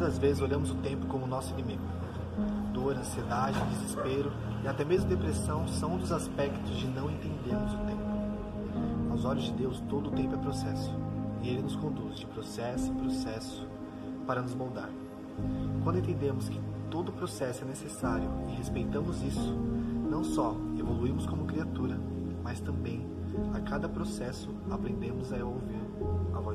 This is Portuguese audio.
Muitas das vezes olhamos o tempo como nosso inimigo. Dor, ansiedade, desespero e até mesmo depressão são um dos aspectos de não entendermos o tempo. Aos olhos de Deus, todo o tempo é processo, e Ele nos conduz de processo em processo para nos moldar. Quando entendemos que todo processo é necessário e respeitamos isso, não só evoluímos como criatura, mas também a cada processo aprendemos a ouvir a voz.